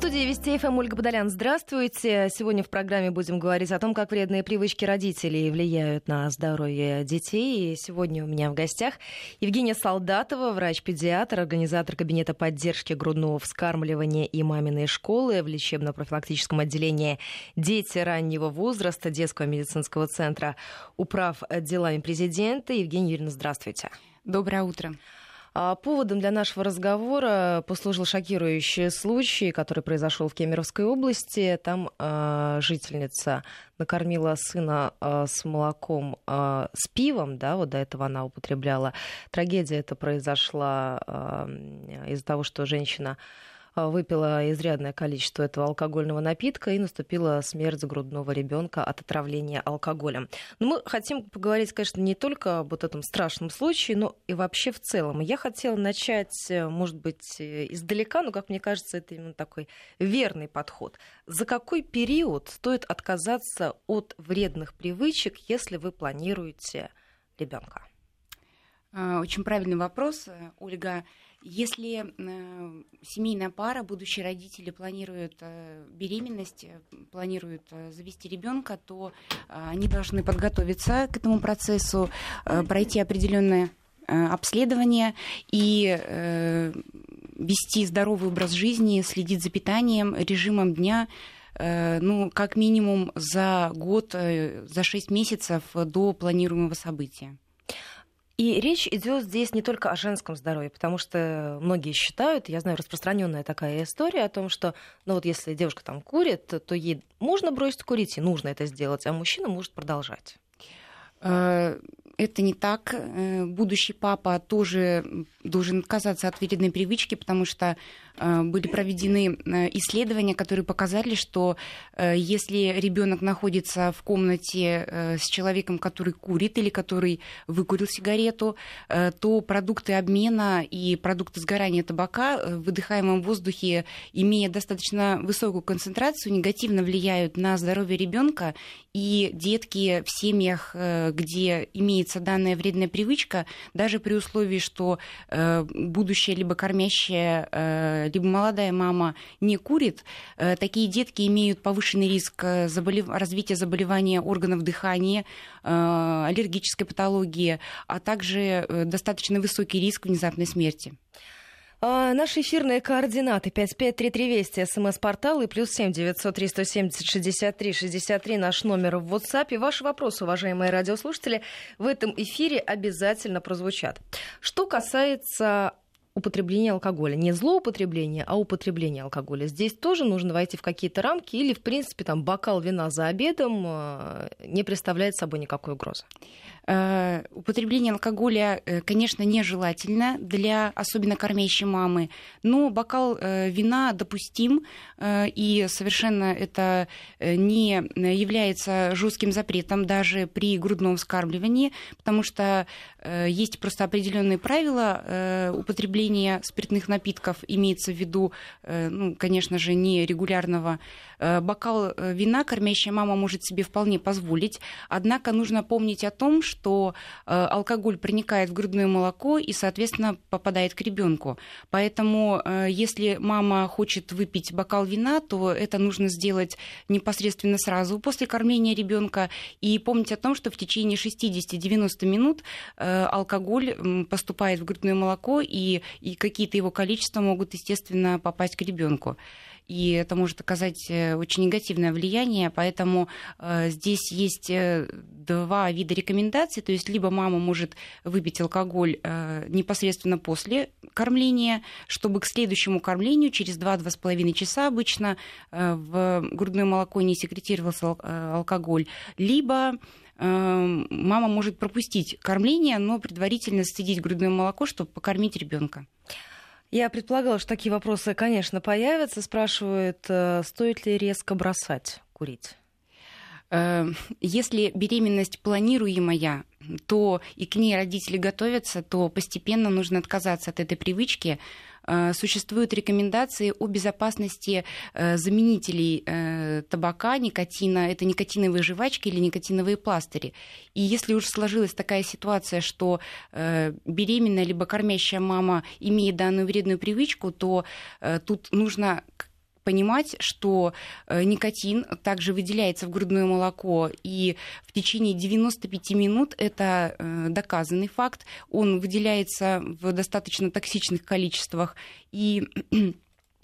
студии Вести ФМ Ольга Подолян. Здравствуйте. Сегодня в программе будем говорить о том, как вредные привычки родителей влияют на здоровье детей. И сегодня у меня в гостях Евгения Солдатова, врач-педиатр, организатор кабинета поддержки грудного вскармливания и маминой школы в лечебно-профилактическом отделении «Дети раннего возраста» детского медицинского центра управ делами президента. Евгения Юрьевна, здравствуйте. Доброе утро. А поводом для нашего разговора послужил шокирующий случай, который произошел в Кемеровской области. Там э, жительница накормила сына э, с молоком, с пивом, да, вот до этого она употребляла. Трагедия эта произошла из-за того, что женщина а, выпила изрядное количество этого алкогольного напитка и наступила смерть грудного ребенка от отравления алкоголем. Но мы хотим поговорить, конечно, не только об вот этом страшном случае, но и вообще в целом. Я хотела начать, э, может быть, э, издалека, но, как мне кажется, это именно такой верный подход. За какой период стоит отказаться от вредных привычек, если вы планируете ребенка? А, очень правильный вопрос, э, Ольга. Если э, семейная пара, будущие родители планируют э, беременность, э, планируют завести ребенка, то они должны подготовиться к этому процессу, пройти определенное обследование и вести здоровый образ жизни, следить за питанием, режимом дня, ну, как минимум за год, за шесть месяцев до планируемого события. И речь идет здесь не только о женском здоровье, потому что многие считают, я знаю, распространенная такая история о том, что, ну вот если девушка там курит, то ей можно бросить курить, и нужно это сделать, а мужчина может продолжать. Э, это не так. Э, будущий папа тоже должен отказаться от вредной привычки, потому что э, были проведены исследования, которые показали, что если ребенок находится в комнате с человеком, который курит или который выкурил сигарету, то продукты обмена и продукты сгорания табака в выдыхаемом воздухе, имея достаточно высокую концентрацию, негативно влияют на здоровье ребенка. И детки в семьях, где имеется данная вредная привычка, даже при условии, что э, будущая либо кормящая, э, либо молодая мама не курит, э, такие детки имеют повышенный риск э, заболев... развития заболевания органов дыхания, э, аллергической патологии, а также э, достаточно высокий риск внезапной смерти. А, наши эфирные координаты 553320, смс-портал и плюс 7 903 170 63 63 наш номер в WhatsApp. И ваши вопросы, уважаемые радиослушатели, в этом эфире обязательно прозвучат. Что касается употребления алкоголя. Не злоупотребление, а употребление алкоголя. Здесь тоже нужно войти в какие-то рамки или, в принципе, там бокал вина за обедом э, не представляет собой никакой угрозы. Э, употребление алкоголя, э, конечно, нежелательно для особенно кормящей мамы, но бокал э, вина допустим, и совершенно это не является жестким запретом даже при грудном вскармливании, потому что есть просто определенные правила употребления спиртных напитков, имеется в виду, ну, конечно же, не регулярного. Бокал вина кормящая мама может себе вполне позволить, однако нужно помнить о том, что что э, алкоголь проникает в грудное молоко и, соответственно, попадает к ребенку. Поэтому, э, если мама хочет выпить бокал вина, то это нужно сделать непосредственно сразу после кормления ребенка и помнить о том, что в течение 60-90 минут э, алкоголь поступает в грудное молоко и, и какие-то его количества могут, естественно, попасть к ребенку и это может оказать э, очень негативное влияние, поэтому э, здесь есть э, два вида рекомендаций, то есть либо мама может выпить алкоголь непосредственно после кормления, чтобы к следующему кормлению через 2-2,5 часа обычно в грудное молоко не секретировался алкоголь, либо мама может пропустить кормление, но предварительно сцедить грудное молоко, чтобы покормить ребенка. Я предполагала, что такие вопросы, конечно, появятся. Спрашивают, э, стоит ли резко бросать курить? Э, если беременность планируемая, то и к ней родители готовятся, то постепенно нужно отказаться от этой привычки, существуют рекомендации о безопасности э, заменителей э, табака, никотина. Это никотиновые жвачки или никотиновые пластыри. И если уж сложилась такая ситуация, что беременная либо кормящая мама имеет данную вредную привычку, то тут нужно понимать, что э, никотин также выделяется в грудное молоко, и в течение 95 минут это э, доказанный факт. Он выделяется в достаточно токсичных количествах, и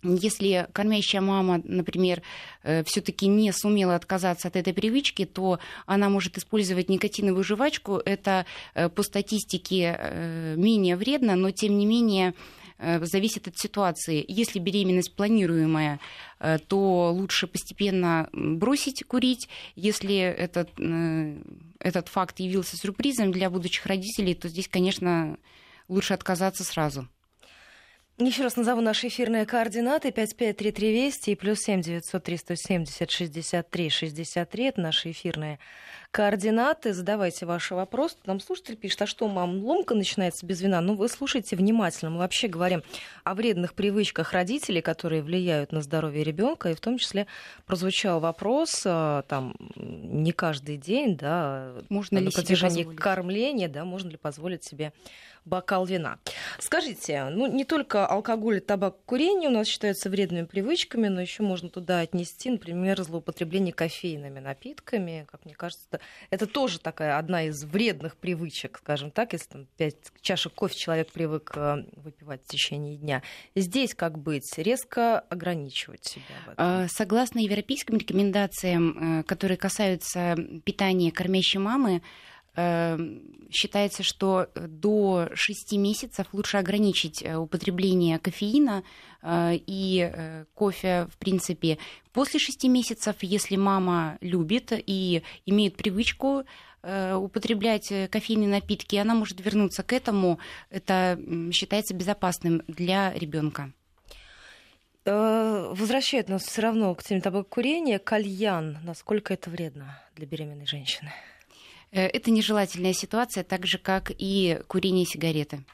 если кормящая мама, например, э, все-таки не сумела отказаться от этой привычки, то она может использовать никотиновую жвачку. Это по статистике менее вредно, но тем не менее зависит от ситуации. Если беременность планируемая, э, то лучше постепенно бросить курить. Если этот, э, этот факт явился сюрпризом для будущих родителей, то здесь, конечно, лучше отказаться сразу. Еще раз назову наши эфирные координаты. 553320 и плюс 7 903 170 63 63. Это наши эфирные координаты. Задавайте ваши вопросы. Нам слушатель пишет, а что, мам, ломка начинается без вина? Ну, вы слушайте внимательно. Мы вообще говорим о вредных привычках родителей, которые влияют на здоровье ребенка. И в том числе прозвучал вопрос, а, там, не каждый день, да, можно на ли протяжении кормления, да, можно ли позволить себе бокал вина. Скажите, ну не только алкоголь, табак, курение у нас считаются вредными привычками, но еще можно туда отнести, например, злоупотребление кофейными напитками. Как мне кажется, это, тоже такая одна из вредных привычек, скажем так, если там 5 чашек кофе человек привык э, выпивать в течение дня. Здесь как быть? Резко ограничивать себя? А, согласно европейским рекомендациям, э, которые касаются питания кормящей мамы, считается, что до 6 месяцев лучше ограничить э, употребление кофеина э, и э, кофе, в принципе. После 6 месяцев, если мама любит и имеет привычку употреблять кофейные напитки, она может вернуться к этому. Это считается безопасным для ребенка. Возвращает нас все равно к теме табакокурения. Кальян. Насколько это вредно для беременной женщины? Э, это нежелательная ситуация, так же, как и курение сигареты.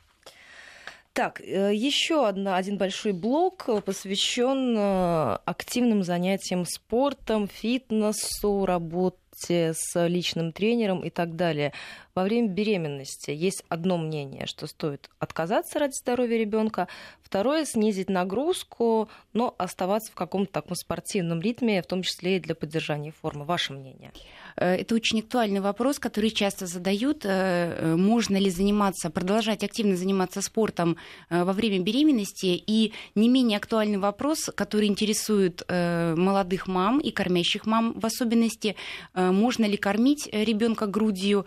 Так, э, еще одна, один большой блок посвящен э, активным занятиям спортом, фитнесу, работе с личным тренером и так далее. Во время беременности есть одно мнение, что стоит отказаться ради здоровья ребенка, второе снизить нагрузку, но оставаться в каком-то таком спортивном ритме, в том числе и для поддержания формы. Ваше мнение? Э, это очень актуальный вопрос, который часто задают. Э, э, можно ли заниматься, продолжать активно заниматься спортом во время беременности? И не менее актуальный вопрос, который интересует молодых мам и кормящих мам в особенности, можно ли кормить ребенка грудью,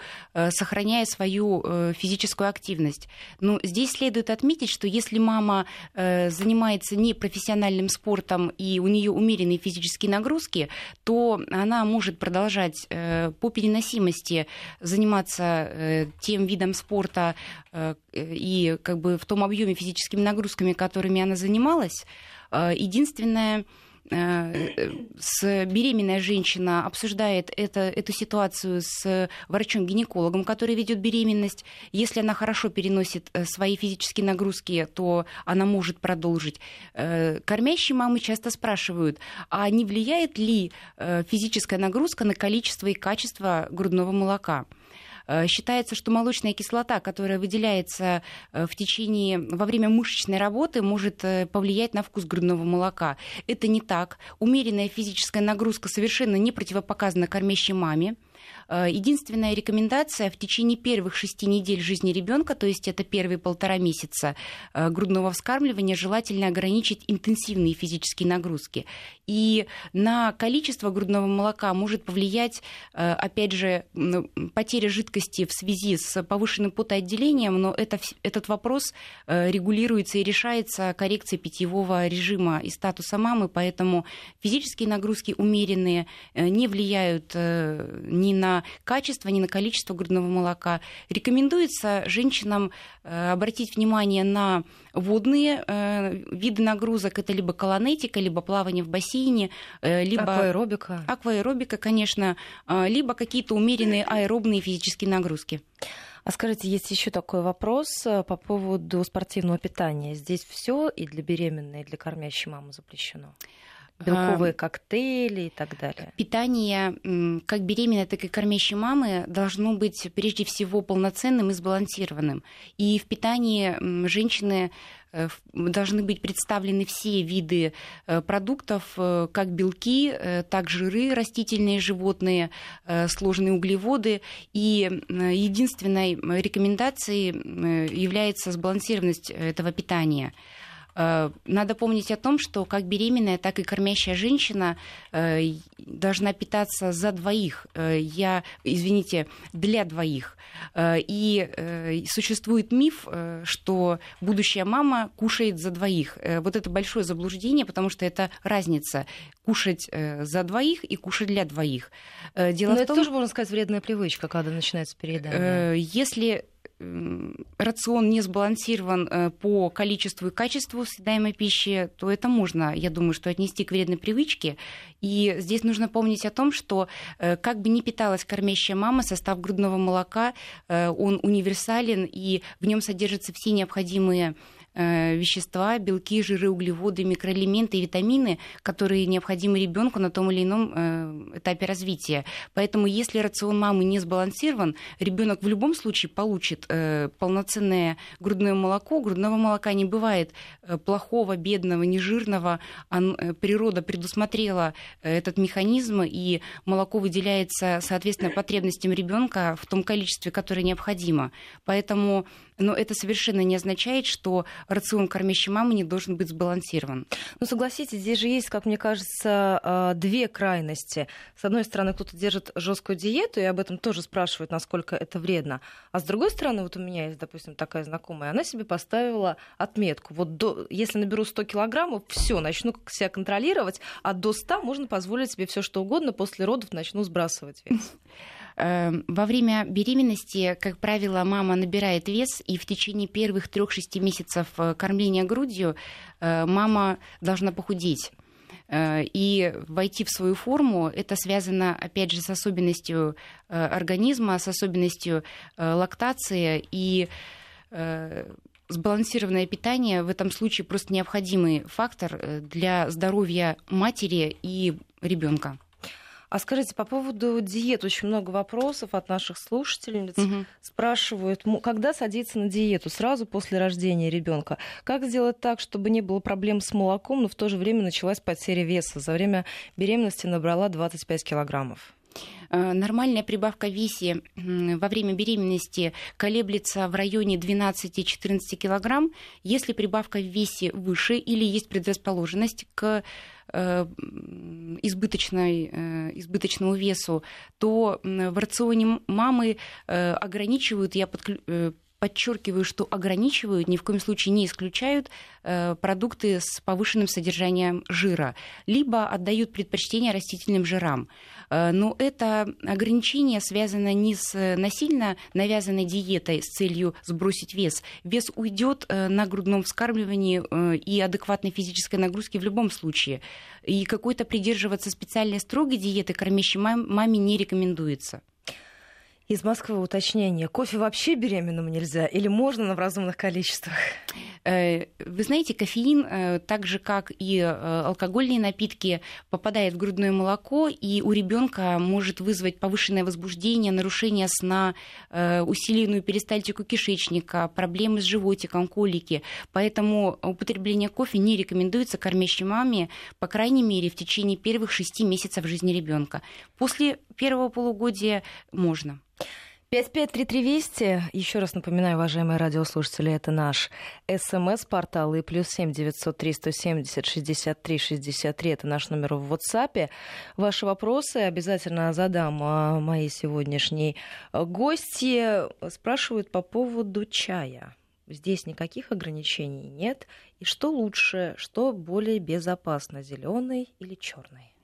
сохраняя свою физическую активность. Но здесь следует отметить, что если мама занимается непрофессиональным спортом и у нее умеренные физические нагрузки, то она может продолжать Э, по переносимости заниматься э, тем видом спорта э, и как бы в том объеме физическими нагрузками, которыми она занималась. Единственное, Э, с беременная женщина обсуждает это, эту ситуацию с врачом-гинекологом, который ведет беременность. Если она хорошо переносит э, свои физические нагрузки, то она может продолжить. Э, кормящие мамы часто спрашивают, а не влияет ли физическая нагрузка на количество и качество грудного молока? Э, считается, что молочная кислота, которая выделяется э, в течение, во время мышечной работы, может э, повлиять на вкус грудного молока. Это не так. Умеренная физическая нагрузка совершенно не противопоказана кормящей маме. Э, единственная рекомендация в течение первых шести недель жизни ребенка, то есть это первые полтора месяца э, грудного вскармливания, желательно ограничить интенсивные физические нагрузки. И на количество грудного молока может повлиять, э, опять же, потеря жидкости в связи с повышенным потоотделением, но это, этот вопрос регулируется и решается коррекцией питьевого режима и статуса мамы, поэтому физические нагрузки умеренные не влияют ни на качество, ни на количество грудного молока. Рекомендуется женщинам э, обратить внимание на водные э, виды нагрузок. Это либо колонетика, либо плавание в бассейне, э, либо... Акваэробика. Акваэробика, конечно, либо какие-то умеренные аэробные физические нагрузки. А скажите, есть еще такой вопрос по поводу спортивного питания. Здесь все и для беременной, и для кормящей мамы запрещено? Белковые коктейли и так далее? Питание как беременной, так и кормящей мамы должно быть прежде всего полноценным и сбалансированным. И в питании женщины э, должны быть представлены все виды э, продуктов, э, как белки, так жиры растительные, животные, сложные углеводы. И единственной рекомендацией является сбалансированность этого питания. Э, надо помнить о том, что как беременная, так и кормящая женщина э, должна питаться за двоих. Э, я, извините, для двоих. И существует миф, что будущая мама кушает за двоих. Вот это большое заблуждение, потому что это разница кушать за двоих и кушать для двоих. Дело Но в том, это тоже, можно сказать, вредная привычка, когда начинается переедание. Если рацион не сбалансирован э, по количеству и качеству съедаемой пищи, то это можно, я думаю, что отнести к вредной привычке. И здесь нужно помнить о том, что э, как бы ни питалась кормящая мама, состав грудного молока, э, он универсален, и в нем содержатся все необходимые вещества, белки, жиры, углеводы, микроэлементы и витамины, которые необходимы ребенку на том или ином э, этапе развития. Поэтому, если рацион мамы не сбалансирован, ребенок в любом случае получит э, полноценное грудное молоко. Грудного молока не бывает плохого, бедного, нежирного. Природа предусмотрела этот механизм, и молоко выделяется, соответственно, потребностям ребенка в том количестве, которое необходимо. Поэтому но это совершенно не означает, что рацион кормящей мамы не должен быть сбалансирован. Ну, согласитесь, здесь же есть, как мне кажется, а, две крайности. С одной стороны, кто-то держит жесткую диету, и об этом тоже спрашивают, насколько это вредно. А с другой стороны, вот у меня есть, допустим, такая знакомая, она себе поставила отметку. Вот до, если наберу 100 килограммов, все, начну себя контролировать, а до 100 можно позволить себе все что угодно, после родов начну сбрасывать вес. Эм, во время беременности, как правило, мама набирает вес, и в течение первых 3-6 месяцев э, кормления грудью э, мама должна похудеть э, и войти в свою форму, это связано, опять же, с особенностью организма, с особенностью лактации и сбалансированное питание в этом случае просто необходимый фактор для здоровья матери и ребенка. А скажите, по поводу диет очень много вопросов от наших слушательниц. Угу. Спрашивают, когда садиться на диету? Сразу после рождения ребенка. Как сделать так, чтобы не было проблем с молоком, но в то же время началась потеря веса? За время беременности набрала 25 килограммов. Э, нормальная прибавка в весе во время беременности колеблется в районе 12-14 килограмм. Если прибавка в весе выше или есть предрасположенность к избыточной, э, избыточному весу, то в рационе мамы э, ограничивают, я подклю подчеркиваю, что ограничивают, ни в коем случае не исключают э, продукты с повышенным содержанием жира, либо отдают предпочтение растительным жирам. Э, но это ограничение связано не с насильно навязанной диетой с целью сбросить вес. Вес уйдет э, на грудном вскармливании и адекватной физической нагрузке в любом случае. И какой-то придерживаться специальной строгой диеты кормящей маме не рекомендуется. Из Москвы уточнение. Кофе вообще беременным нельзя или можно, но в разумных количествах? Э, вы знаете, кофеин, э, так же как и э, алкогольные напитки, попадает в грудное молоко и у ребенка может вызвать повышенное возбуждение, нарушение сна, усиленную перистальтику кишечника, проблемы с животиком, колики. Поэтому употребление кофе не рекомендуется кормящей маме, по крайней мере, в течение первых шести месяцев жизни ребенка. После первого полугодия можно. 553320. Еще раз напоминаю, уважаемые радиослушатели, это наш смс-портал и плюс 7 903 170 63 63. Это наш номер в WhatsApp. Ваши вопросы обязательно задам а, моей сегодняшней гости. Спрашивают по поводу чая. Здесь никаких ограничений нет. И что лучше, что более безопасно, зеленый или черный?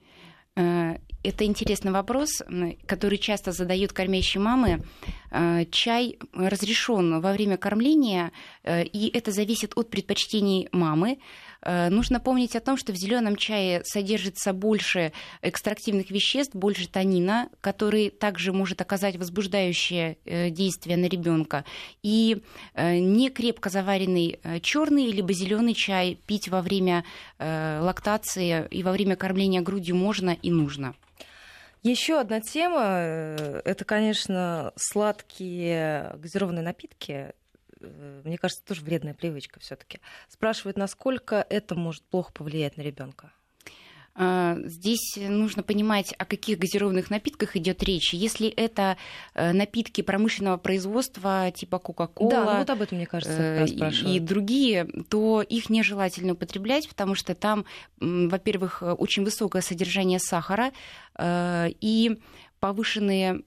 Э, это интересный вопрос, который часто задают кормящие мамы. Э, чай разрешен во время кормления, э, и это зависит от предпочтений мамы. Нужно помнить о том, что в зеленом чае содержится больше экстрактивных веществ, больше танина, который также может оказать возбуждающее действие на ребенка. И не крепко заваренный черный либо зеленый чай пить во время лактации и во время кормления грудью можно и нужно. Еще одна тема э, это, конечно, сладкие газированные напитки. Э, мне кажется, тоже вредная привычка все-таки. Спрашивают, насколько это может плохо повлиять на ребенка. А, здесь нужно понимать, о каких газированных напитках идет речь. Если это э, напитки промышленного производства типа Кока-Кола да, ну вот об этом, мне кажется, э, и, и другие, то их нежелательно употреблять, потому что там, во-первых, очень высокое содержание сахара, и повышенные,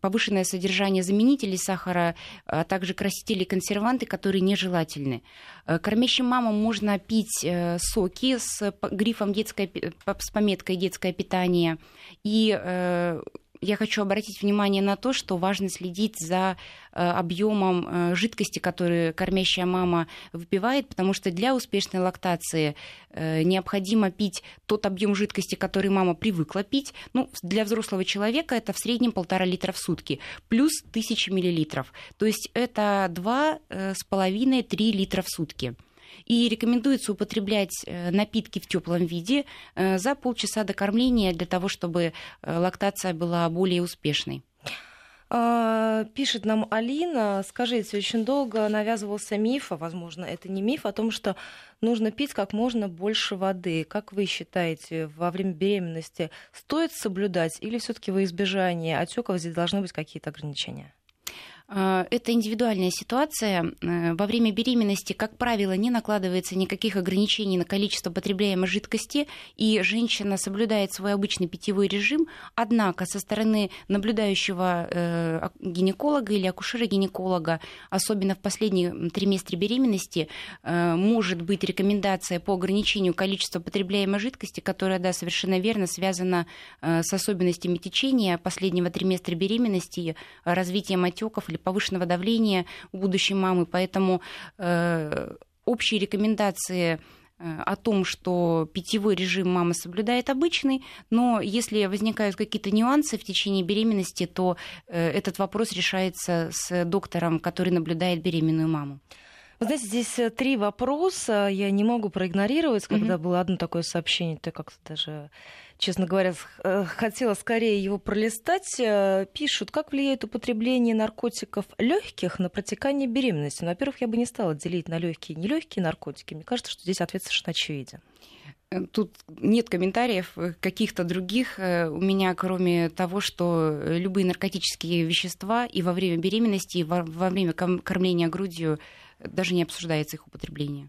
повышенное содержание заменителей сахара, а также красители и консерванты, которые нежелательны. Э, кормящим мамам можно пить э, соки с грифом детское, с пометкой детское питание и э, я хочу обратить внимание на то, что важно следить за э, объемом э, жидкости, которую кормящая мама выпивает, потому что для успешной лактации э, необходимо пить тот объем жидкости, который мама привыкла пить. Ну, для взрослого человека это в среднем полтора литра в сутки, плюс тысяча миллилитров. То есть это два с половиной три литра в сутки. И рекомендуется употреблять э, напитки в теплом виде э, за полчаса до кормления для того, чтобы э, лактация была более успешной. А, пишет нам Алина, скажите, очень долго навязывался миф, а возможно это не миф, о том, что нужно пить как можно больше воды. Как вы считаете, во время беременности стоит соблюдать или все-таки во избежание отеков здесь должны быть какие-то ограничения? А, это индивидуальная ситуация. Э, во время беременности, как правило, не накладывается никаких ограничений на количество потребляемой жидкости, и женщина соблюдает свой обычный питьевой режим. Однако со стороны наблюдающего э, гинеколога или акушера-гинеколога, особенно в последнем триместре беременности, э, может быть рекомендация по ограничению количества потребляемой жидкости, которая, да, совершенно верно, связана с особенностями течения последнего триместра беременности, развитием отеков или повышенного давления у будущей мамы. Поэтому э, общие рекомендации э, о том, что питьевой режим мама соблюдает обычный, но если возникают какие-то нюансы в течение беременности, то э, этот вопрос решается с доктором, который наблюдает беременную маму. Вы знаете, здесь э, три вопроса. Я не могу проигнорировать, когда mm-hmm. было одно такое сообщение, то как-то даже честно говоря, э, хотела скорее его пролистать. Э, пишут, как влияет употребление наркотиков легких на протекание беременности. Ну, во-первых, я бы не стала делить на легкие и нелегкие наркотики. Мне кажется, что здесь ответ совершенно очевиден. Тут нет комментариев каких-то других у меня, кроме того, что любые наркотические вещества и во время беременности, и во время кормления грудью даже не обсуждается их употребление.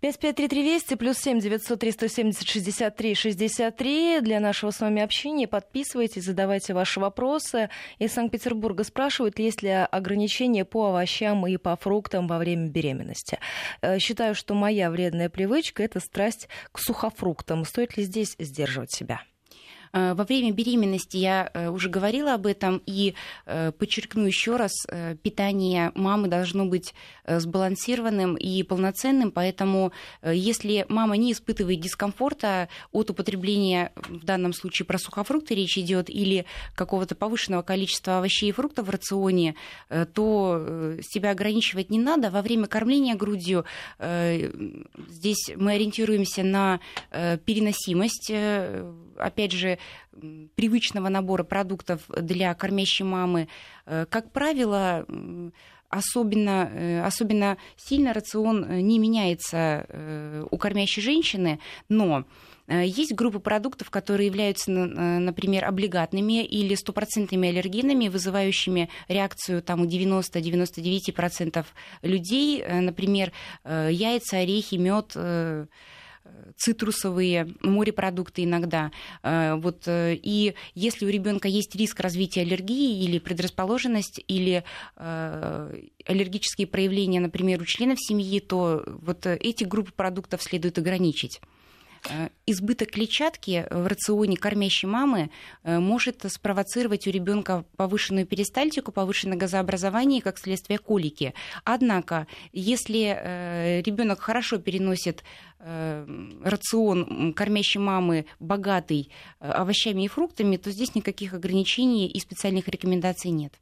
553320 плюс 7 903 170 63 63 для нашего с вами общения. Подписывайтесь, задавайте ваши вопросы. Из Санкт-Петербурга спрашивают, есть ли ограничения по овощам и по фруктам во время беременности. Э, считаю, что моя вредная привычка – это страсть к сухофруктам. Стоит ли здесь сдерживать себя? Э, во время беременности я э, уже говорила об этом и э, подчеркну еще раз, питание мамы должно быть сбалансированным и полноценным, поэтому если мама не испытывает дискомфорта от употребления, в данном случае про сухофрукты речь идет, или какого-то повышенного количества овощей и фруктов в рационе, то себя ограничивать не надо. Во время кормления грудью здесь мы ориентируемся на переносимость, опять же, привычного набора продуктов для кормящей мамы, э, как правило, особенно, э, особенно сильно рацион э, не меняется у кормящей женщины, но есть группы продуктов, которые являются, например, облигатными или стопроцентными аллергенами, вызывающими реакцию там, у 90-99% людей. Например, яйца, орехи, мед цитрусовые морепродукты иногда. Э, вот, э, и если у ребенка есть риск развития аллергии или предрасположенность, или э, аллергические проявления, например, у членов семьи, то вот эти группы продуктов следует ограничить. Избыток клетчатки в рационе кормящей мамы может спровоцировать у ребенка повышенную перистальтику, повышенное газообразование и, как следствие, колики. Однако, если ребенок хорошо переносит рацион кормящей мамы богатый овощами и фруктами, то здесь никаких ограничений и специальных рекомендаций нет.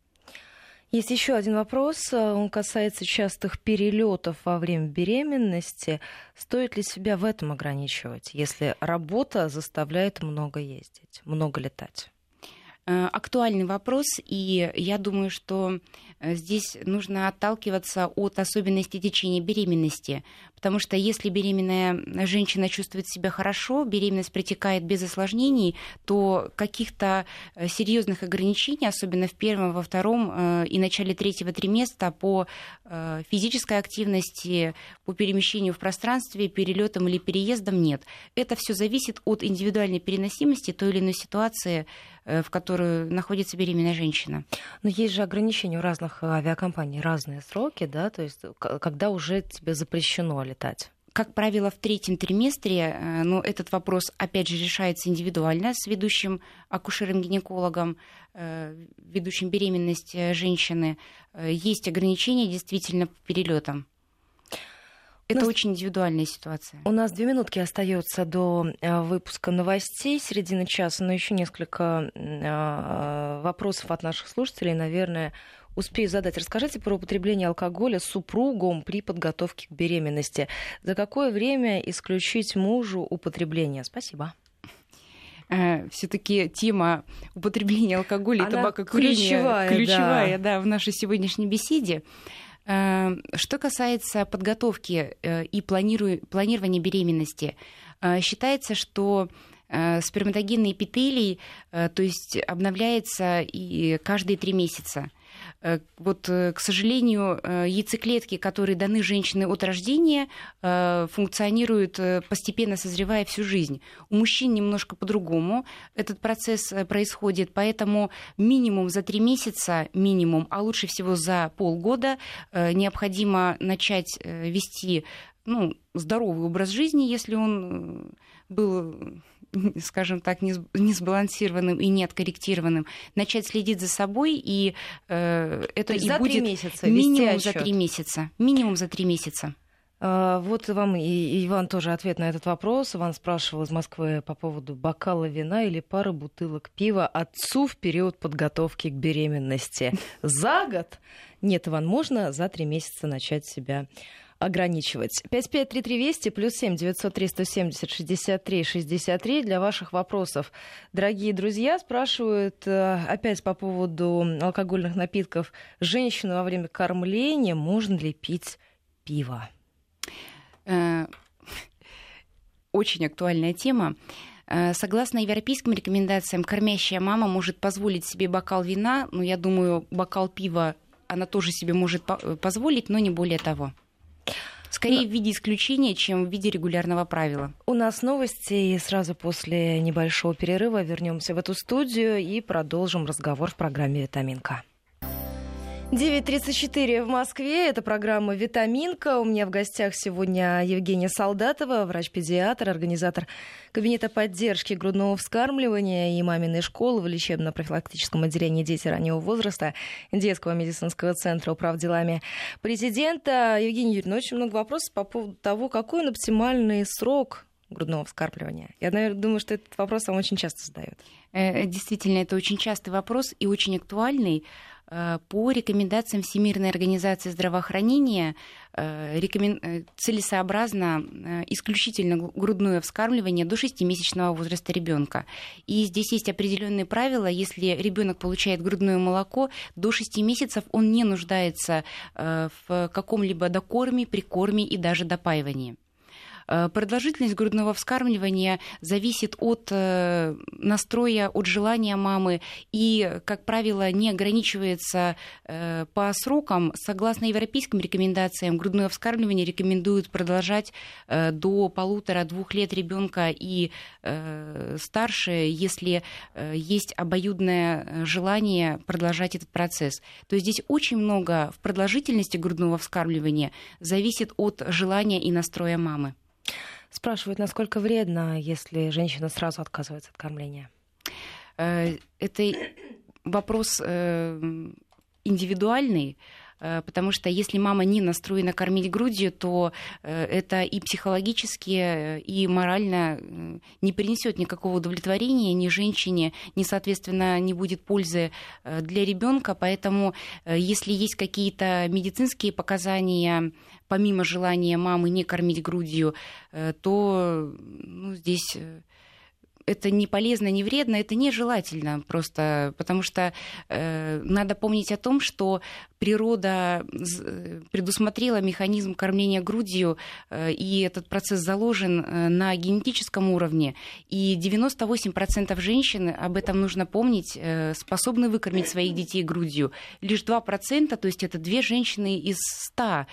Есть еще один вопрос. Он касается частых перелетов во время беременности. Стоит ли себя в этом ограничивать, если работа заставляет много ездить, много летать? Э, актуальный вопрос, и я думаю, что э, здесь нужно отталкиваться от особенностей течения беременности, потому что если беременная женщина чувствует себя хорошо, беременность протекает без осложнений, то каких-то э, серьезных ограничений, особенно в первом, во втором и начале третьего триместра по физической активности, по перемещению в пространстве, перелетам или переездам нет. Это все зависит от индивидуальной переносимости той или иной ситуации, в которой находится беременная женщина. Но есть же ограничения у разных авиакомпаний, разные сроки, да, то есть когда уже тебе запрещено летать? Как правило, в третьем триместре, э, но этот вопрос, опять же, решается индивидуально с ведущим акушером-гинекологом, э, ведущим беременность э, женщины. Есть ограничения действительно по перелетам. Это нас... очень индивидуальная ситуация. У нас две минутки остается до выпуска новостей середины часа, но еще несколько вопросов от наших слушателей, наверное, успею задать. Расскажите про употребление алкоголя супругом при подготовке к беременности. За какое время исключить мужу употребление? Спасибо э, все-таки тема употребления алкоголя и табакокурения ключевая, ключевая да. Да, в нашей сегодняшней беседе. Эм, что касается подготовки э, и планирования беременности, э, считается, что э, сперматогенный эпителий, то есть обновляется и каждые три месяца. Э, вот, э, к сожалению, э, яйцеклетки, которые даны женщине от рождения, функционируют постепенно созревая всю жизнь. У мужчин немножко по-другому этот процесс происходит, поэтому минимум за три месяца, минимум, а лучше всего за полгода необходимо начать вести ну, здоровый образ жизни, если он был скажем так, не, сбалансированным и не откорректированным, начать следить за собой, и э, это и за будет месяца, минимум за три месяца. Минимум за три месяца. Вот вам и Иван тоже ответ на этот вопрос. Иван спрашивал из Москвы по поводу бокала вина или пары бутылок пива отцу в период подготовки к беременности. За год? Нет, Иван, можно за три месяца начать себя ограничивать. 553320 плюс 7 903 170 63 63 для ваших вопросов. Дорогие друзья, спрашивают э, опять по поводу алкогольных напитков. Женщины во время кормления можно ли пить пиво? Э, очень актуальная тема. Э, согласно европейским рекомендациям, кормящая мама может позволить себе бокал вина, но я думаю, бокал пива она тоже себе может позволить, но не более того. Скорее в виде исключения, чем в виде регулярного правила. У нас новости, и сразу после небольшого перерыва вернемся в эту студию и продолжим разговор в программе «Витаминка». 9.34 в Москве. Это программа «Витаминка». У меня в гостях сегодня Евгения Солдатова, врач-педиатр, организатор кабинета поддержки грудного вскармливания и маминой школы в лечебно-профилактическом отделении дети раннего возраста Детского медицинского центра управ делами президента. Евгения Юрьевна, очень много вопросов по поводу того, какой он оптимальный срок грудного вскармливания? Я, наверное, думаю, что этот вопрос вам очень часто задают. Э, действительно, это очень частый вопрос и очень актуальный. Э, по рекомендациям Всемирной организации здравоохранения э, рекомен... целесообразно исключительно грудное вскармливание до 6-месячного возраста ребенка. И здесь есть определенные правила. Если ребенок получает грудное молоко, до 6 месяцев он не нуждается в каком-либо докорме, прикорме и даже допаивании. Э, продолжительность грудного вскармливания зависит от э, настроя, от желания мамы и, как правило, не ограничивается э, по срокам. Согласно европейским рекомендациям, грудное вскармливание рекомендуют продолжать до полутора-двух лет ребенка и старше, если есть обоюдное желание продолжать этот процесс. То есть здесь очень много в продолжительности грудного вскармливания зависит от желания и настроя мамы. Спрашивают, насколько вредно, если женщина сразу отказывается от кормления. Это вопрос индивидуальный. Э, потому что если мама не настроена кормить грудью, то э, это и психологически, э, и морально не принесет никакого удовлетворения ни женщине, ни, соответственно, не будет пользы для ребенка. Поэтому, если есть какие-то медицинские показания, помимо желания мамы не кормить грудью, то ну, здесь это не полезно, не вредно, это нежелательно просто, потому что э, надо помнить о том, что природа э, предусмотрела механизм кормления грудью, э, и этот процесс заложен э, на генетическом уровне. И 98% женщин, об этом нужно помнить, способны выкормить своих детей грудью. Лишь 2%, то есть это две женщины из 100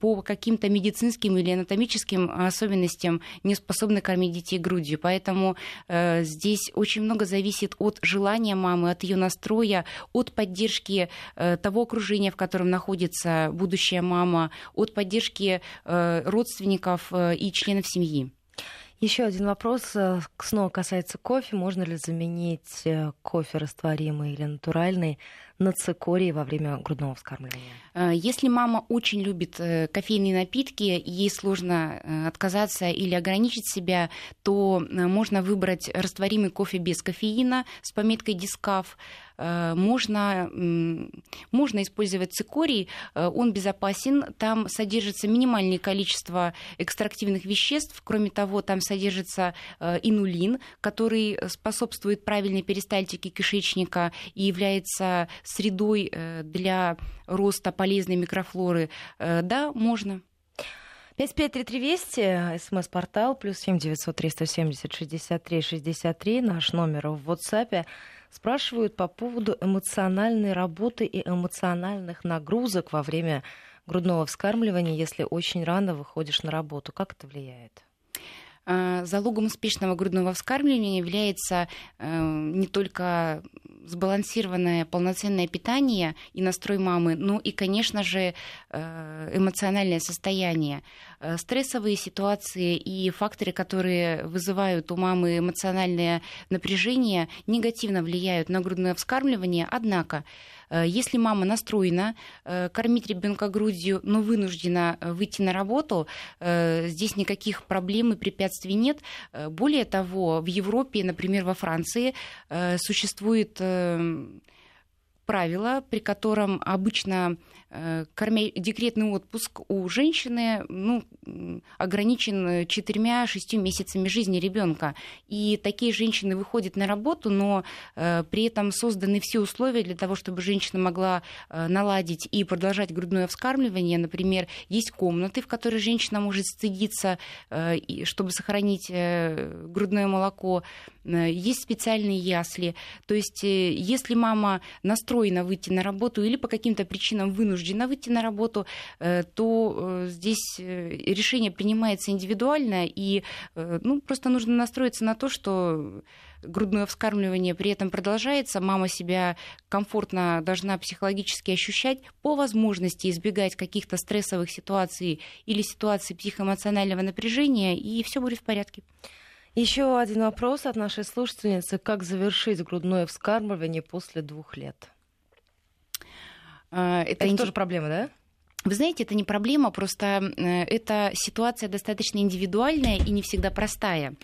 по каким-то медицинским или анатомическим особенностям не способны кормить детей грудью. Поэтому здесь очень много зависит от желания мамы, от ее настроя, от поддержки того окружения, в котором находится будущая мама, от поддержки э, родственников э, и членов семьи. Еще один вопрос э, снова касается кофе. Можно ли заменить кофе растворимый или натуральный на цикории во время грудного вскармливания? Если мама очень любит кофейные напитки, ей сложно отказаться или ограничить себя, то можно выбрать растворимый кофе без кофеина с пометкой «Дискаф». Э, можно, можно использовать цикорий, э, он безопасен, там содержится минимальное количество экстрактивных веществ, кроме того, там содержится э, инулин, который способствует правильной перистальтике кишечника и является средой для роста полезной микрофлоры. Да, можно. 553320, смс-портал, плюс 7 900 370 63 63, наш номер в WhatsApp. Спрашивают по поводу эмоциональной работы и эмоциональных нагрузок во время грудного вскармливания, если очень рано выходишь на работу. Как это влияет? А, залогом успешного грудного вскармливания является э, не только сбалансированное полноценное питание и настрой мамы, но и, конечно же, э, эмоциональное состояние. Э, стрессовые ситуации и факторы, которые вызывают у мамы эмоциональное напряжение, негативно влияют на грудное вскармливание. Однако, Э, если мама настроена э, кормить ребенка грудью, но вынуждена выйти на работу, здесь никаких проблем и препятствий нет. Более того, в Европе, например, во Франции, существует правило, при котором обычно Э, кормя... декретный отпуск у женщины ну, ограничен четырьмя-шестью месяцами жизни ребенка. И такие женщины выходят на работу, но э, при этом созданы все условия для того, чтобы женщина могла э, наладить и продолжать грудное вскармливание. Например, есть комнаты, в которые женщина может стыдиться, чтобы сохранить грудное молоко. Есть специальные ясли. То есть, если мама настроена выйти на работу или по каким-то причинам вынуждена вынуждена выйти на работу, э, то э, здесь э, решение принимается индивидуально, и ну, просто нужно настроиться на то, что грудное вскармливание при этом продолжается, мама себя комфортно должна психологически ощущать, по возможности избегать каких-то стрессовых ситуаций или ситуаций психоэмоционального напряжения, и все будет в порядке. Еще один вопрос от нашей слушательницы. Как завершить грудное вскармливание после двух лет? А, это, это тоже проблема, да? Вы знаете, это не проблема, просто э, эта ситуация достаточно индивидуальная и не всегда простая.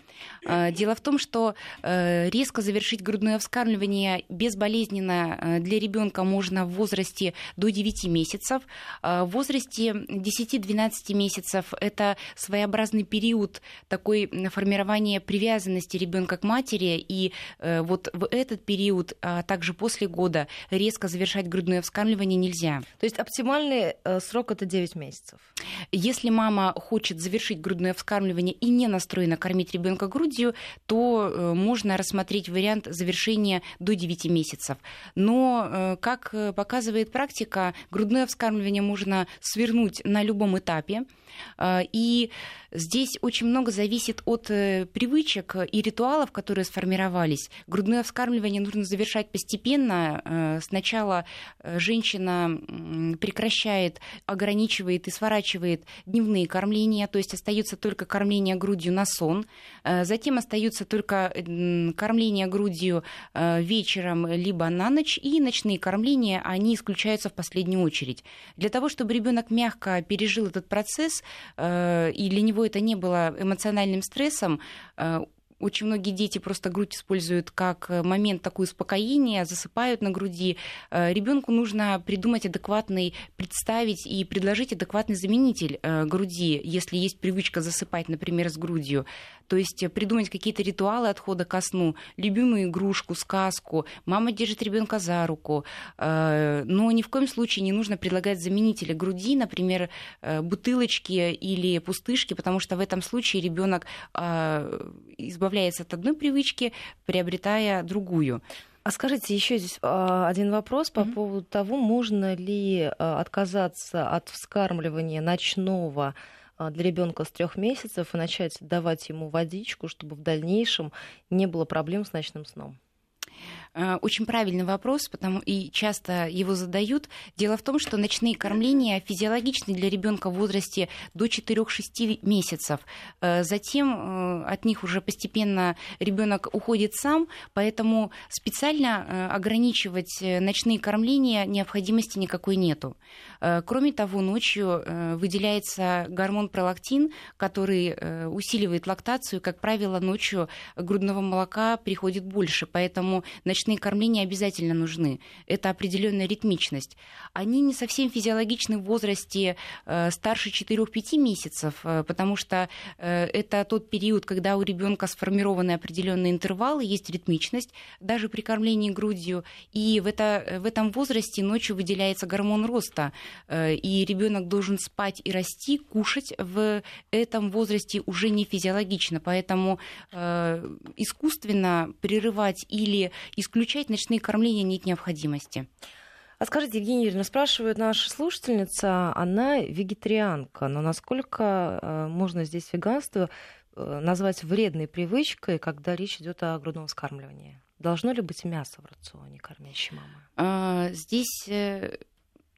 А, дело в том, что э, резко завершить грудное вскармливание безболезненно э, для ребенка можно в возрасте до 9 месяцев. А, в возрасте 10-12 месяцев это своеобразный период такой формирования привязанности ребенка к матери, и вот в этот период, а также после года, резко завершать грудное вскармливание нельзя. То есть оптимальный срок это 9 месяцев. Если мама хочет завершить грудное вскармливание и не настроена кормить ребенка грудью, то э, можно рассмотреть вариант завершения до 9 месяцев. Но, э, как показывает практика, грудное вскармливание можно свернуть на любом этапе. И здесь очень много зависит от привычек и ритуалов, которые сформировались. Грудное вскармливание нужно завершать постепенно. Сначала женщина прекращает, ограничивает и сворачивает дневные кормления, то есть остается только кормление грудью на сон. Затем остаются только кормление грудью вечером либо на ночь, и ночные кормления, они исключаются в последнюю очередь. Для того, чтобы ребенок мягко пережил этот процесс, э, и для него это не было эмоциональным стрессом, э, очень многие дети просто грудь используют как момент такой успокоения, засыпают на груди. Э, Ребенку нужно придумать адекватный, представить и предложить адекватный заменитель груди, если есть привычка засыпать, например, с грудью. То есть придумать какие-то ритуалы отхода ко сну, любимую игрушку, сказку, мама держит ребенка за руку. Э, но ни в коем случае не нужно предлагать заменители груди, например, э, бутылочки или пустышки, потому что в этом случае ребенок э, избавляется от одной привычки, приобретая другую. А скажите, еще здесь один вопрос по mm-hmm. поводу того, можно ли отказаться от вскармливания ночного а, для ребенка с трех месяцев и начать давать ему водичку, чтобы в дальнейшем не было проблем с ночным сном? Э, очень правильный вопрос, потому и часто его задают. Дело в том, что ночные кормления физиологичны для ребенка в возрасте до 4-6 месяцев. Э, затем э, от них уже постепенно ребенок уходит сам, поэтому специально ограничивать ночные кормления необходимости никакой нету. Кроме того, ночью выделяется гормон пролактин, который усиливает лактацию. Как правило, ночью грудного молока приходит больше, поэтому ночные кормления обязательно нужны. Это определенная ритмичность. Они не совсем физиологичны в возрасте э, старше 4-5 месяцев, э, потому что э, это тот период, когда у ребенка сформированы определенные интервалы, есть ритмичность, даже при кормлении грудью. И в, это, в этом возрасте ночью выделяется гормон роста, и ребенок должен спать и расти, кушать в этом возрасте уже не физиологично. Поэтому искусственно прерывать или исключать ночные кормления нет необходимости. А скажите, Евгения Юрьевна, спрашивает наша слушательница, она вегетарианка, но насколько э, можно здесь веганство э, назвать вредной привычкой, когда речь идет о грудном вскармливании? Должно ли быть мясо в рационе кормящей мамы? А, здесь э,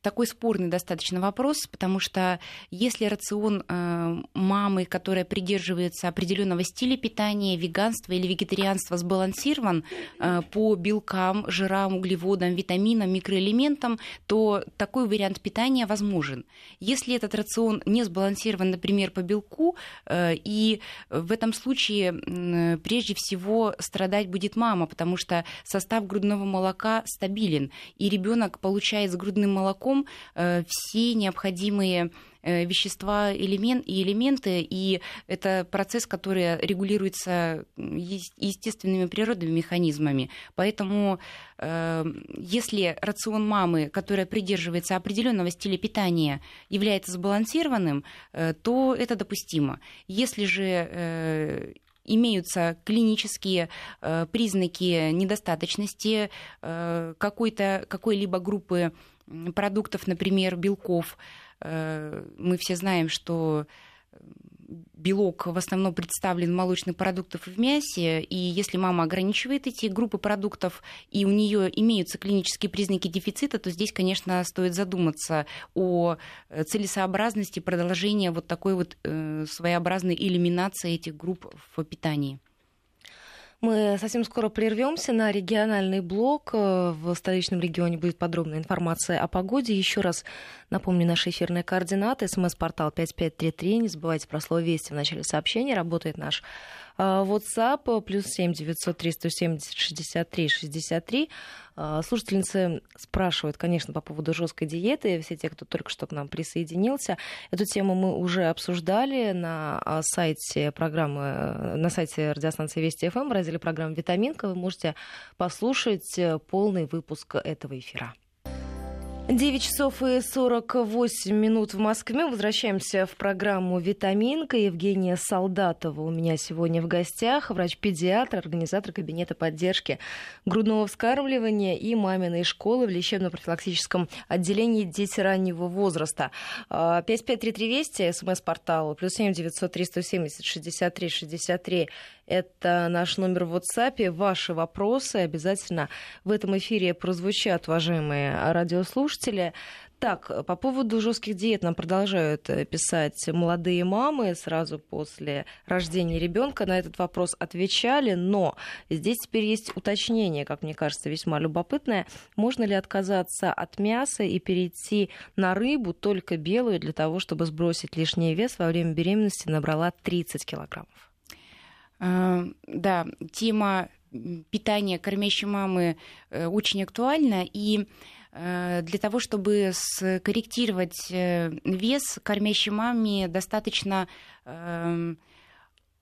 такой спорный достаточно вопрос, потому что если рацион э, мамы, которая придерживается определенного стиля питания, веганства или вегетарианства сбалансирован э, по белкам, жирам, углеводам, витаминам, микроэлементам, то такой вариант питания возможен. Если этот рацион не сбалансирован, например, по белку, э, и в этом случае прежде всего страдать будет мама, потому что состав грудного молока стабилен, и ребенок получает с грудным молоком целиком э, все необходимые э, вещества элемент, и элементы, и это процесс, который регулируется естественными природными механизмами. Поэтому э, если рацион мамы, которая придерживается определенного стиля питания, является сбалансированным, то это допустимо. Если же имеются клинические э, признаки недостаточности э, какой-то, какой-либо группы продуктов, например, белков. Э, мы все знаем, что белок в основном представлен в молочных продуктах и в мясе, и если мама ограничивает эти группы продуктов, и у нее имеются клинические признаки дефицита, то здесь, конечно, стоит задуматься о э, целесообразности продолжения вот такой вот э, своеобразной элиминации этих групп в питании. Мы совсем скоро прервемся на региональный блок. Э, в столичном регионе будет подробная информация о погоде. Еще раз напомню наши эфирные координаты. СМС-портал 5533. Не забывайте про слово «Вести» в начале сообщения. Работает наш WhatsApp плюс 7 903 170 63 63. Слушательницы спрашивают, конечно, по поводу жесткой диеты. Все те, кто только что к нам присоединился. Эту тему мы уже обсуждали на а, сайте программы, на сайте радиостанции Вести ФМ в разделе программы «Витаминка». Вы можете послушать э, полный выпуск этого эфира. 9 часов и 48 минут в Москве. Возвращаемся в программу «Витаминка». Евгения Солдатова у меня сегодня в гостях. Врач-педиатр, организатор кабинета поддержки грудного вскармливания и маминой школы в лечебно-профилактическом отделении дети раннего возраста. 553320, а, смс-портал, плюс 7 903 170 63 63. Это наш номер в WhatsApp. Ваши вопросы обязательно в этом эфире прозвучат, уважаемые радиослушатели. Так, по поводу жестких диет нам продолжают э, писать молодые мамы сразу после рождения ребенка. На этот вопрос отвечали, но здесь теперь есть уточнение, как мне кажется, весьма любопытное. Можно ли отказаться от мяса и перейти на рыбу только белую для того, чтобы сбросить лишний вес во время беременности набрала 30 килограммов? А, да, тема питания кормящей мамы э, очень актуальна, и э, для того, чтобы скорректировать э, вес кормящей маме, достаточно эм,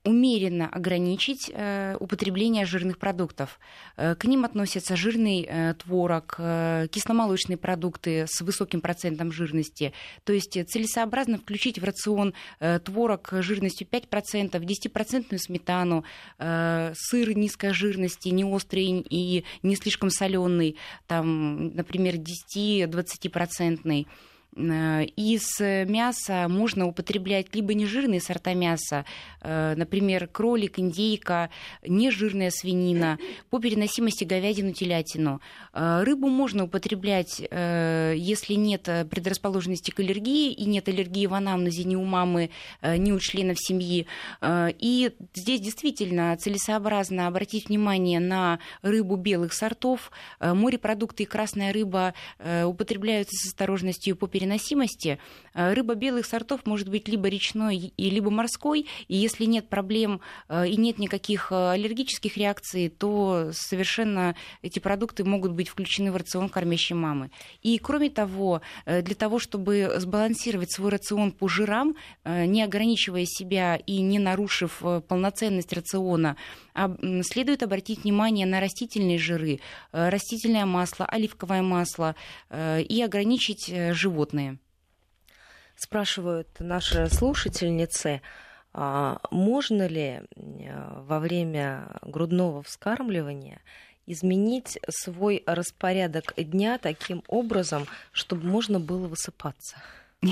умеренно ограничить э, употребление жирных продуктов. Э, к ним относятся жирный э, творог, э, кисломолочные продукты с высоким процентом жирности. То есть целесообразно включить в рацион э, творог жирностью 5%, 10% сметану, э, сыр низкой жирности, не острый и не слишком соленый, там, например, 10-20%. Э, из мяса можно употреблять либо нежирные сорта мяса, э, например, кролик, индейка, нежирная свинина, по переносимости говядину, телятину. Э, рыбу можно употреблять, если нет предрасположенности к аллергии и нет аллергии в анамнезе ни у мамы, ни у членов семьи. И здесь действительно целесообразно обратить внимание на рыбу белых сортов. Морепродукты и красная рыба употребляются с осторожностью по переносимости переносимости э, рыба белых сортов может быть либо речной, и либо морской, и если нет проблем э, и нет никаких э, аллергических реакций, то совершенно эти продукты могут быть включены в рацион кормящей мамы. И кроме того, для того, чтобы сбалансировать свой рацион по жирам, не ограничивая себя и не нарушив полноценность рациона, следует обратить внимание на растительные жиры, растительное масло, оливковое масло и ограничить животные животные. Спрашивают наши слушательницы, а можно ли во время грудного вскармливания изменить свой распорядок дня таким образом, чтобы можно было высыпаться?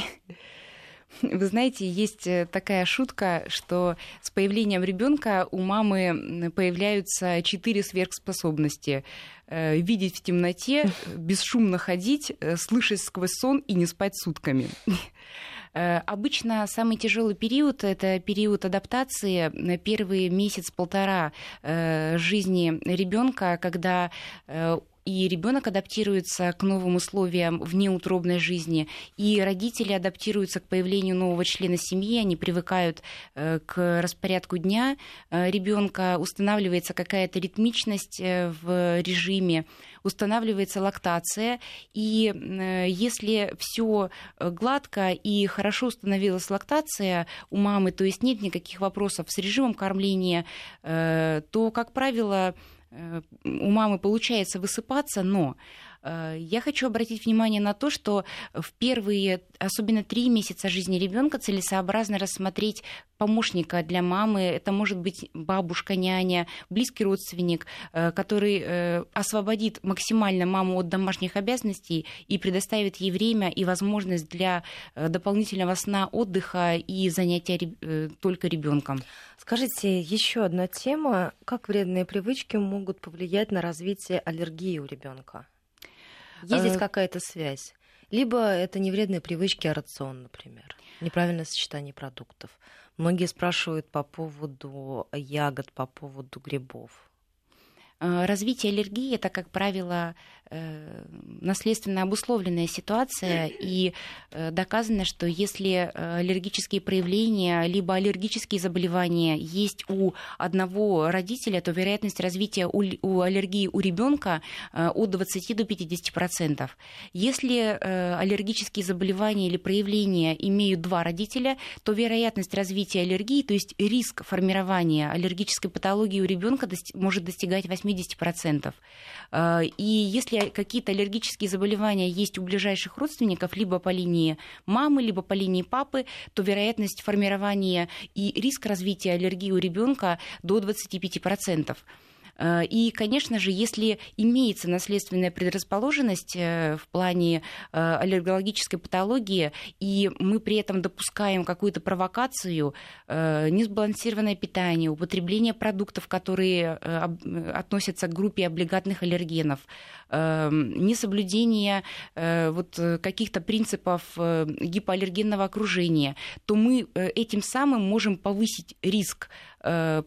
Вы знаете, есть э, такая шутка, что с появлением ребенка у мамы появляются четыре сверхспособности э, видеть в темноте, бесшумно ходить, э, слышать сквозь сон и не спать сутками. Обычно самый тяжелый период это период адаптации, первый месяц-полтора жизни ребенка, когда и ребенок адаптируется к новым условиям внеутробной жизни, и родители адаптируются к появлению нового члена семьи, они привыкают э, к распорядку дня э, ребенка, устанавливается какая-то ритмичность э, в режиме, устанавливается лактация, и если все гладко и хорошо установилась лактация у мамы, то есть нет никаких вопросов с режимом кормления, то, как правило, у мамы получается высыпаться, но Э, я хочу обратить внимание на то, что в первые, особенно три месяца жизни ребенка целесообразно рассмотреть помощника для мамы. Это может быть бабушка, няня, близкий родственник, э, который э, освободит максимально маму от домашних обязанностей и предоставит ей время и возможность для дополнительного сна, отдыха и занятия только ребенком. Скажите, еще одна тема. Как вредные привычки могут повлиять на развитие аллергии у ребенка? Есть здесь э, какая-то связь? Либо это не вредные привычки, а рацион, например. Неправильное сочетание продуктов. Многие спрашивают по поводу ягод, по поводу грибов. Э, развитие аллергии это, как правило, наследственно обусловленная ситуация, и э, доказано, что если аллергические проявления либо аллергические заболевания есть у одного родителя, то вероятность развития у аллергии у ребенка от 20 до 50 процентов. Если аллергические заболевания или проявления имеют два родителя, то вероятность развития аллергии, то есть риск формирования аллергической патологии у ребенка может достигать 80 80%. И если какие-то аллергические заболевания есть у ближайших родственников, либо по линии мамы, либо по линии папы, то вероятность формирования и риск развития аллергии у ребенка до 25%. Э, и, конечно же, если имеется наследственная предрасположенность э, в плане э, аллергологической патологии, и мы при этом допускаем какую-то провокацию, несбалансированное питание, употребление продуктов, которые относятся к группе облигатных аллергенов, несоблюдение вот каких-то принципов гипоаллергенного окружения, то мы этим самым можем повысить риск Э,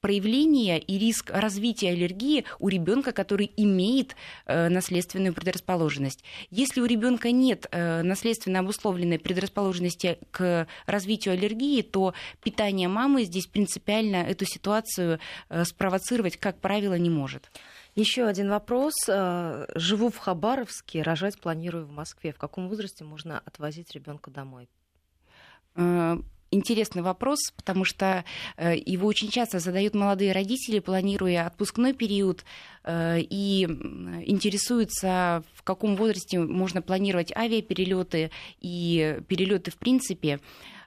проявления и риск развития аллергии у ребенка, который имеет э, наследственную предрасположенность. Если у ребенка нет э, наследственно обусловленной предрасположенности к развитию аллергии, то питание мамы здесь принципиально эту ситуацию спровоцировать, как правило, не может. Еще один вопрос. Живу в Хабаровске, рожать планирую в Москве. В каком возрасте можно отвозить ребенка домой? Интересный вопрос, потому что э, его очень часто задают молодые родители, планируя отпускной период, э, и интересуются, в каком возрасте можно планировать авиаперелеты и перелеты в принципе.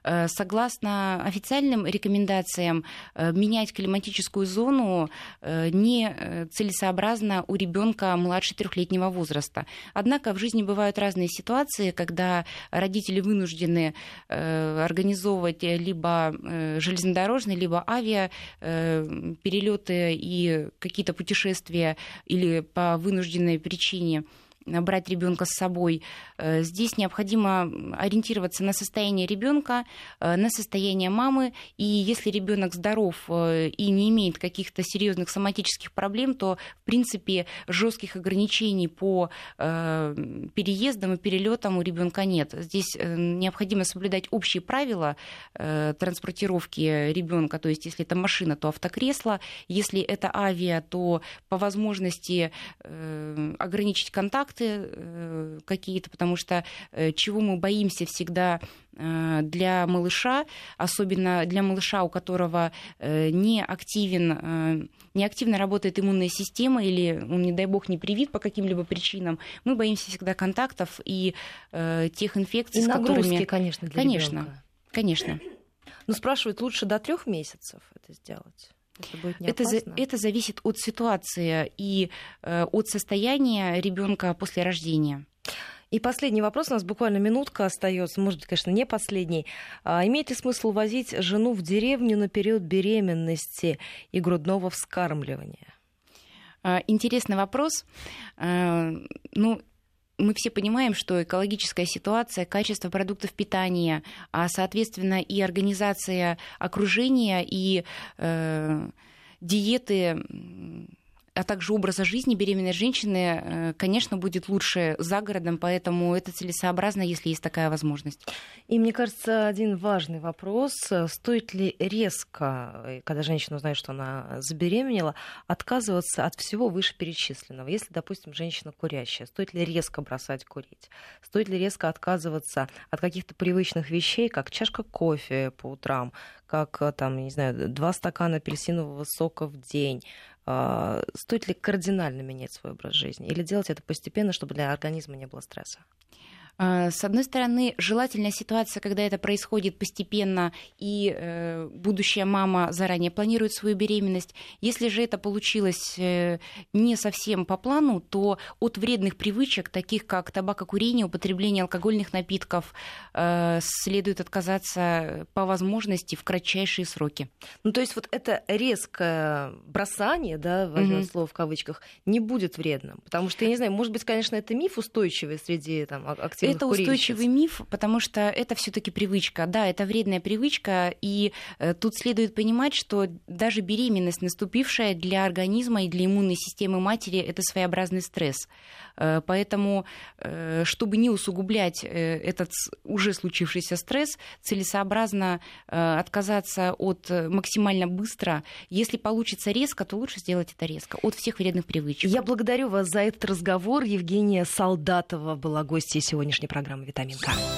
Э, согласно официальным рекомендациям, э, менять климатическую зону э, не целесообразно у ребенка младше трехлетнего возраста. Однако в жизни бывают разные ситуации, когда родители вынуждены организовывать либо железнодорожные, либо авиа перелеты и какие-то путешествия или по вынужденной причине брать ребенка с собой. Э, здесь необходимо ориентироваться на состояние ребенка, э, на состояние мамы. И если ребенок здоров э, и не имеет каких-то серьезных соматических проблем, то, в принципе, жестких ограничений по переездам и перелетам у ребенка нет. Здесь необходимо соблюдать общие правила транспортировки ребенка. То есть, если это машина, то автокресло. Если это авиа, то по возможности ограничить контакт контакты э, какие-то, потому что э, чего мы боимся всегда э, для малыша, особенно для малыша, у которого не, активен, не активно работает иммунная система или он, не дай бог, не привит по каким-либо причинам, мы боимся всегда контактов и тех инфекций, и с которыми... конечно, для Конечно, ребенка. конечно. Но спрашивают, лучше до трех месяцев это сделать? Это, это, это зависит от ситуации и э, от состояния ребенка после рождения. И последний вопрос, у нас буквально минутка остается, может быть, конечно, не последний. А, имеет ли смысл возить жену в деревню на период беременности и грудного вскармливания? А, интересный вопрос. А, ну, мы все понимаем, что экологическая ситуация, качество продуктов питания, а соответственно и организация окружения и э, диеты а также образа жизни беременной женщины, э, конечно, будет лучше за городом, поэтому это целесообразно, если есть такая возможность. И мне кажется, один важный вопрос, стоит ли резко, э, когда женщина узнает, что она забеременела, отказываться от всего вышеперечисленного? Если, допустим, женщина курящая, стоит ли резко бросать курить? Стоит ли резко отказываться от каких-то привычных вещей, как чашка кофе по утрам, как, э, там, не знаю, два стакана апельсинового сока в день, стоит ли кардинально менять свой образ жизни или делать это постепенно, чтобы для организма не было стресса? А, с одной стороны, желательная ситуация, когда это происходит постепенно, и э, будущая мама заранее планирует свою беременность. Если же это получилось э, не совсем по плану, то от вредных привычек, таких как табакокурение, употребление алкогольных напитков, э, следует отказаться по возможности в кратчайшие сроки. Ну, то есть вот это резкое бросание, да, возьмем mm-hmm. слово в кавычках, не будет вредным. Потому что, я не знаю, может быть, конечно, это миф устойчивый среди там, активных это устойчивый миф, потому что это все-таки привычка. Да, это вредная привычка, и э, тут следует понимать, что даже беременность, наступившая для организма и для иммунной системы матери, это своеобразный стресс. Э, поэтому, э, чтобы не усугублять этот уже случившийся стресс, целесообразно отказаться от максимально быстро. Если получится резко, то лучше сделать это резко, от всех вредных привычек. Я благодарю вас за этот разговор. Евгения Солдатова была гостьей сегодняшней программы «Витамин К».